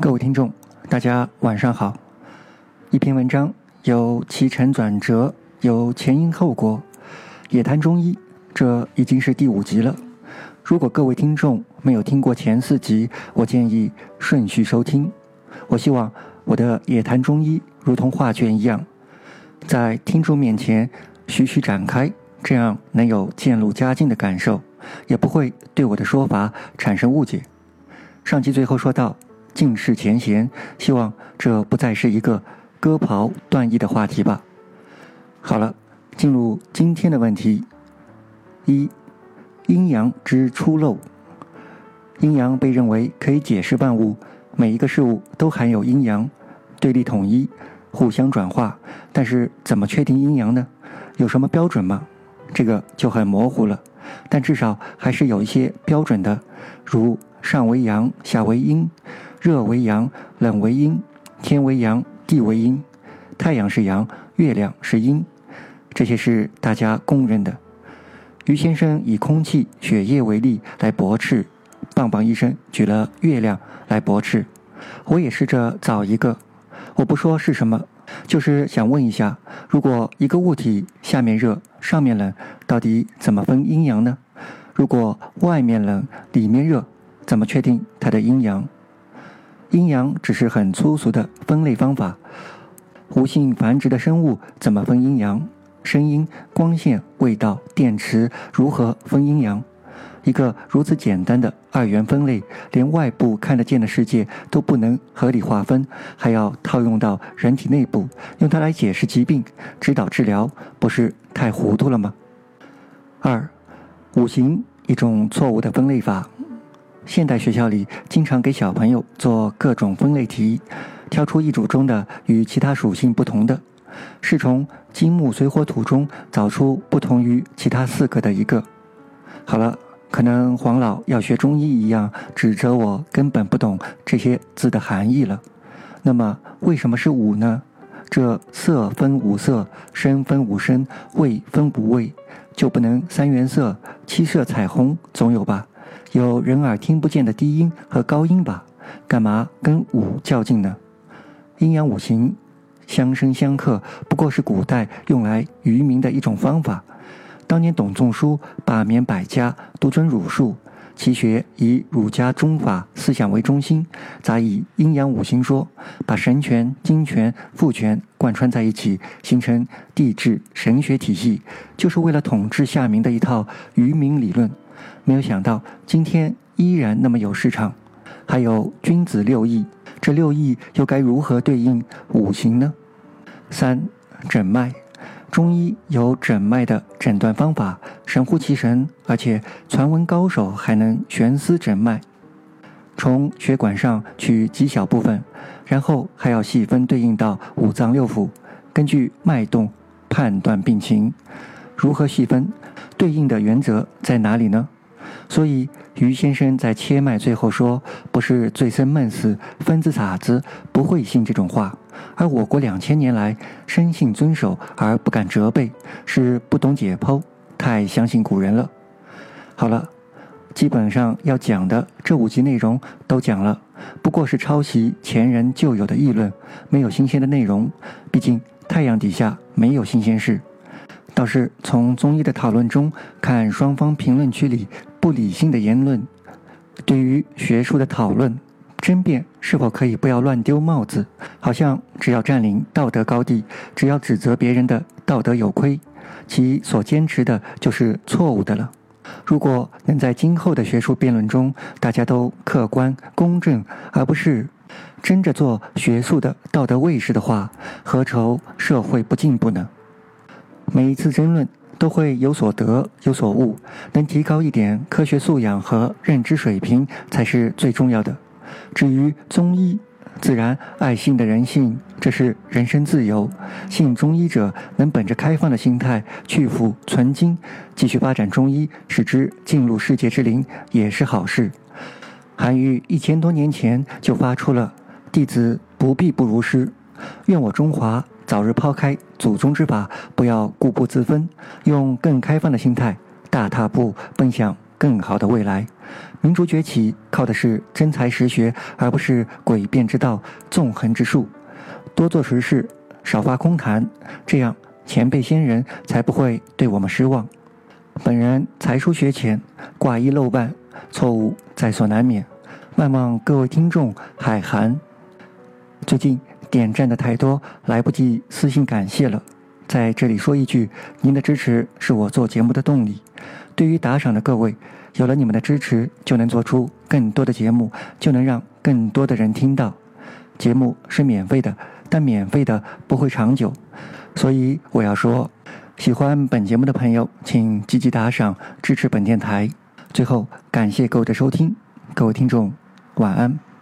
各位听众，大家晚上好。一篇文章有起承转折，有前因后果。野谈中医，这已经是第五集了。如果各位听众没有听过前四集，我建议顺序收听。我希望我的野谈中医如同画卷一样，在听众面前徐徐展开，这样能有渐入佳境的感受，也不会对我的说法产生误解。上集最后说到尽释前嫌，希望这不再是一个割袍断义的话题吧。好了，进入今天的问题：一、阴阳之出漏。阴阳被认为可以解释万物，每一个事物都含有阴阳，对立统一，互相转化。但是怎么确定阴阳呢？有什么标准吗？这个就很模糊了。但至少还是有一些标准的，如。上为阳，下为阴；热为阳，冷为阴；天为阳，地为阴；太阳是阳，月亮是阴。这些是大家公认的。于先生以空气、血液为例来驳斥，棒棒医生举了月亮来驳斥。我也试着找一个，我不说是什么，就是想问一下：如果一个物体下面热，上面冷，到底怎么分阴阳呢？如果外面冷，里面热？怎么确定它的阴阳？阴阳只是很粗俗的分类方法。无性繁殖的生物怎么分阴阳？声音、光线、味道、电池如何分阴阳？一个如此简单的二元分类，连外部看得见的世界都不能合理划分，还要套用到人体内部，用它来解释疾病、指导治疗，不是太糊涂了吗？二、五行一种错误的分类法。现代学校里经常给小朋友做各种分类题，挑出一组中的与其他属性不同的，是从金木水火土中找出不同于其他四个的一个。好了，可能黄老要学中医一样指责我根本不懂这些字的含义了。那么为什么是五呢？这色分五色，声分五声，味分五味，就不能三原色、七色彩虹总有吧？有人耳听不见的低音和高音吧？干嘛跟五较劲呢？阴阳五行相生相克，不过是古代用来愚民的一种方法。当年董仲舒罢免百家，独尊儒术，其学以儒家宗法思想为中心，杂以阴阳五行说，把神权、精权、父权贯穿在一起，形成地质神学体系，就是为了统治下民的一套愚民理论。没有想到今天依然那么有市场，还有君子六艺，这六艺又该如何对应五行呢？三诊脉，中医有诊脉的诊断方法，神乎其神，而且传闻高手还能悬丝诊脉，从血管上取极小部分，然后还要细分对应到五脏六腑，根据脉动判断病情。如何细分？对应的原则在哪里呢？所以于先生在切脉最后说：“不是醉生梦死，分子傻子不会信这种话。”而我国两千年来深信遵守而不敢责备，是不懂解剖，太相信古人了。好了，基本上要讲的这五集内容都讲了，不过是抄袭前人旧有的议论，没有新鲜的内容。毕竟太阳底下没有新鲜事。倒是从中医的讨论中看，双方评论区里不理性的言论，对于学术的讨论争辩，是否可以不要乱丢帽子？好像只要占领道德高地，只要指责别人的道德有亏，其所坚持的就是错误的了。如果能在今后的学术辩论中，大家都客观公正，而不是争着做学术的道德卫士的话，何愁社会不进步呢？每一次争论都会有所得有所悟，能提高一点科学素养和认知水平才是最重要的。至于中医，自然爱信的人信，这是人身自由。信中医者能本着开放的心态去腐存精，继续发展中医，使之进入世界之林，也是好事。韩愈一千多年前就发出了“弟子不必不如师，愿我中华”。早日抛开祖宗之法，不要固步自封，用更开放的心态，大踏步奔向更好的未来。民族崛起靠的是真才实学，而不是诡辩之道、纵横之术。多做实事，少发空谈，这样前辈先人才不会对我们失望。本人才疏学浅，挂一漏万，错误在所难免。万望各位听众海涵。最近点赞的太多，来不及私信感谢了。在这里说一句，您的支持是我做节目的动力。对于打赏的各位，有了你们的支持，就能做出更多的节目，就能让更多的人听到。节目是免费的，但免费的不会长久，所以我要说，喜欢本节目的朋友，请积极打赏支持本电台。最后，感谢各位的收听，各位听众。晚安。